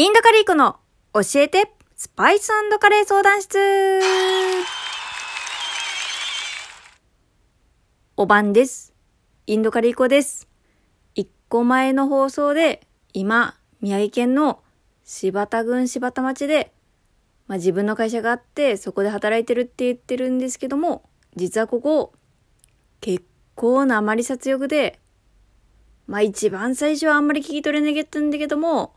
インドカリーコの教えてスパイスカレー相談室お晩です。インドカリーコです。一個前の放送で今、宮城県の柴田郡柴田町で、まあ、自分の会社があってそこで働いてるって言ってるんですけども、実はここ結構なあまり殺欲で、まあ一番最初はあんまり聞き取れなかったんだけども、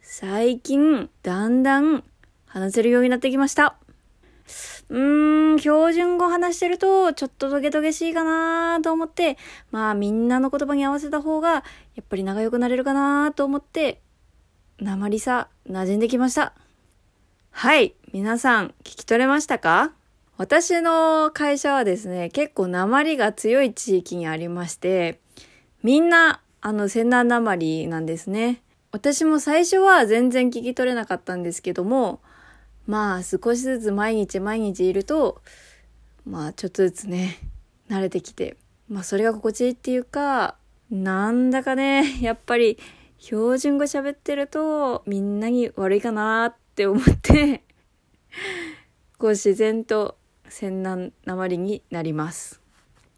最近だんだん話せるようになってきました。うーん、標準語話してるとちょっとトゲトゲしいかなと思って、まあみんなの言葉に合わせた方がやっぱり仲良くなれるかなと思って、鉛さ馴染んできました。はい、皆さん聞き取れましたか？私の会社はですね、結構鉛が強い地域にありまして、みんなあの仙南鉛なんですね。私も最初は全然聞き取れなかったんですけども、まあ少しずつ毎日毎日いると、まあちょっとずつね、慣れてきて、まあそれが心地いいっていうか、なんだかね、やっぱり標準語喋ってるとみんなに悪いかなって思って、こう自然と仙南鉛になります。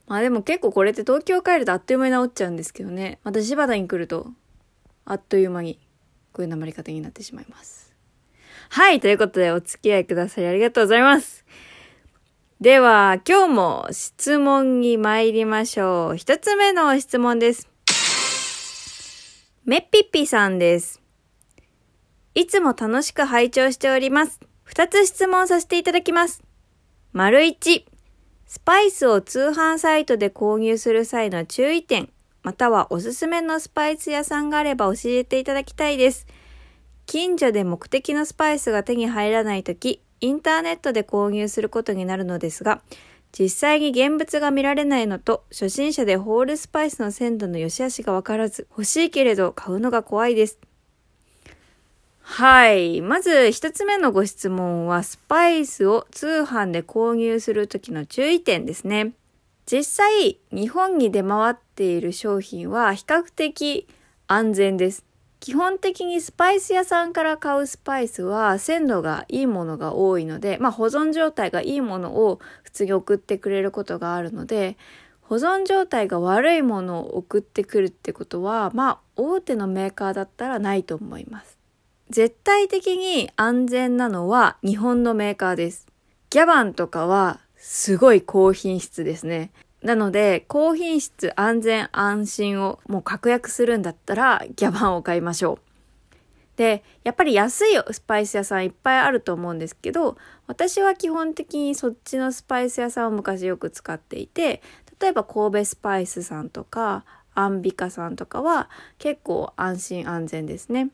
まあでも結構これって東京帰るとあっという間に治っちゃうんですけどね。また柴田に来ると、あっという間にこういう鉛り方になってしまいます。はい、ということでお付き合いくださりありがとうございます。では、今日も質問に参りましょう。一つ目の質問です。めっぴっぴさんです。いつも楽しく拝聴しております。二つ質問させていただきます。丸一、スパイスを通販サイトで購入する際の注意点、またはおすすめのスパイス屋さんがあれば教えていただきたいです。近所で目的のスパイスが手に入らないとき、インターネットで購入することになるのですが、実際に現物が見られないのと、初心者でホールスパイスの鮮度の良し悪しがわからず、欲しいけれど買うのが怖いです。はい。まず一つ目のご質問は、スパイスを通販で購入するときの注意点ですね。実際、日本に出回っている商品は比較的安全です。基本的にスパイス屋さんから買うスパイスは鮮度がいいものが多いので、まあ保存状態がいいものを普通に送ってくれることがあるので、保存状態が悪いものを送ってくるってことは、まあ大手のメーカーだったらないと思います。絶対的に安全なのは日本のメーカーです。ギャバンとかはすごい高品質ですね。なので、高品質、安全、安心をもう確約するんだったらギャバンを買いましょう。で、やっぱり安いスパイス屋さんいっぱいあると思うんですけど、私は基本的にそっちのスパイス屋さんを昔よく使っていて、例えば神戸スパイスさんとか、アンビカさんとかは結構安心安全ですね。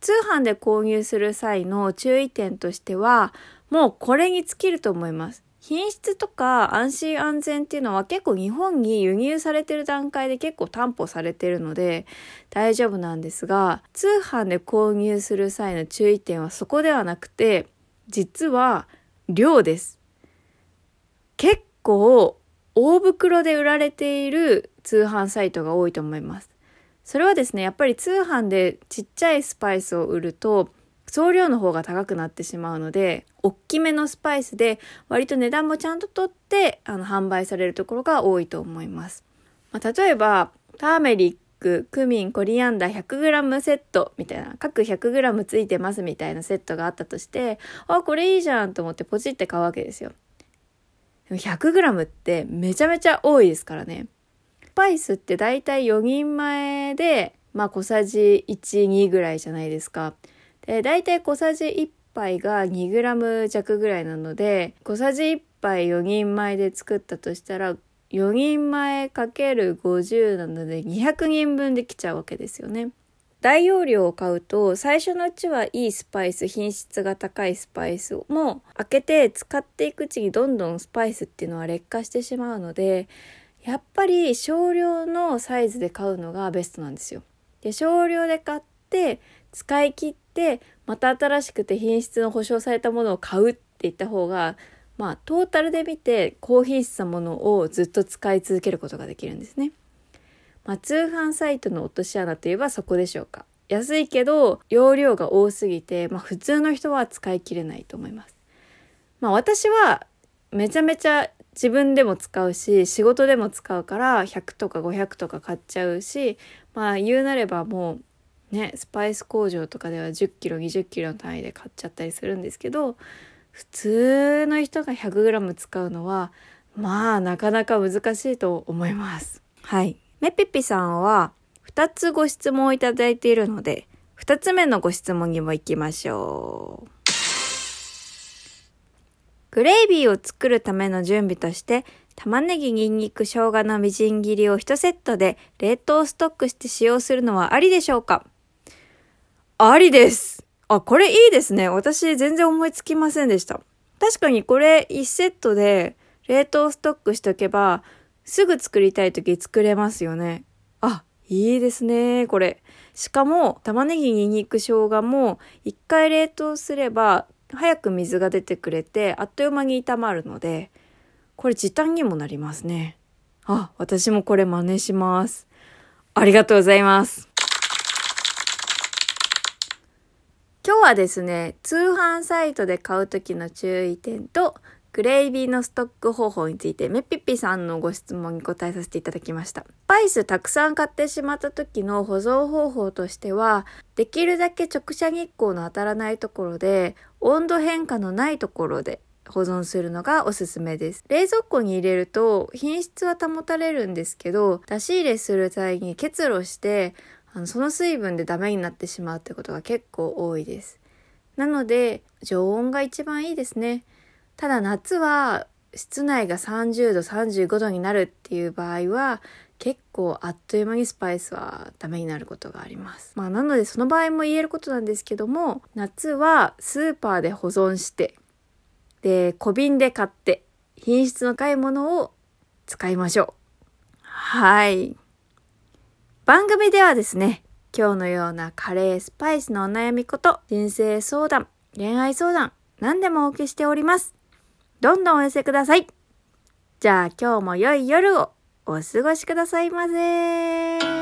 通販で購入する際の注意点としては、もうこれに尽きると思います。品質とか安心安全っていうのは結構日本に輸入されてる段階で結構担保されてるので大丈夫なんですが、通販で購入する際の注意点はそこではなくて、実は量です。結構大袋で売られている通販サイトが多いと思います。それはですね、やっぱり通販でちっちゃいスパイスを売ると、送料の方が高くなってしまうので、大きめのスパイスで割と値段もちゃんと取ってあの販売されるところが多いと思います。まあ、例えば、ターメリック、クミン、コリアンダー 100g セットみたいな、各 100g ついてますみたいなセットがあったとして、あ、これいいじゃんと思ってポチって買うわけですよ。でも 100g ってめちゃめちゃ多いですからね。スパイスってだいたい4人前で、まあ小さじ1、2ぐらいじゃないですか。で、だいたい小さじ1杯が 2g 弱ぐらいなので、小さじ1杯4人前で作ったとしたら、4人前かける50なので200人分できちゃうわけですよね。大容量を買うと最初のうちはいいスパイス品質が高いスパイスも開けて使っていくうちにどんどんスパイスっていうのは劣化してしまうのでやっぱり少量のサイズで買うのがベストなんですよ。で少量で買って使い切ってまた新しくて品質の保証されたものを買うっていった方がまあトータルで見て高品質なものをずっと使い続けることができるんですね。まあ、通販サイトの落とし穴といえばそこでしょうか。安いけど容量が多すぎて、まあ普通の人は使い切れないと思います。まあ私はめちゃめちゃ自分でも使うし仕事でも使うから100とか500とか買っちゃうしまあ言うなればもうねスパイス工場とかでは10キロ20キロの単位で買っちゃったりするんですけど普通の人が 100g 使うのはまあなかなか難しいと思います。はい。めぴぴさんは2つご質問をいただいているので2つ目のご質問にも行きましょう。グレイビーを作るための準備として、玉ねぎ、ニンニク、生姜のみじん切りを1セットで冷凍ストックして使用するのはありでしょうか？ありですあ、これいいですね。私全然思いつきませんでした。確かにこれ1セットで冷凍ストックしとけば、すぐ作りたい時作れますよね。あ、いいですね、これ。しかも、玉ねぎ、ニンニク、生姜も、一回冷凍すれば、早く水が出てくれてあっという間に炒まるのでこれ時短にもなりますねあ私もこれ真似しますありがとうございます今日はですね通販サイトで買う時の注意点とグレイビーのストック方法についてめっぴっぴさんのご質問に答えさせていただきました。スパイスたくさん買ってしまった時の保存方法としては、できるだけ直射日光の当たらないところで、温度変化のないところで保存するのがおすすめです。冷蔵庫に入れると品質は保たれるんですけど、出し入れする際に結露して、あのその水分でダメになってしまうってことが結構多いです。なので、常温が一番いいですね。ただ夏は室内が30度、35度になるっていう場合は、結構あっという間にスパイスはダメになることがあります。まあなのでその場合も言えることなんですけども、夏はスーパーで保存して、で、小瓶で買って、品質の高いものを使いましょう。はい。番組ではですね、今日のようなカレー、スパイスのお悩みこと、人生相談、恋愛相談、何でもお受けしております。どんどんお寄せください。じゃあ今日も良い夜をお過ごしくださいませ。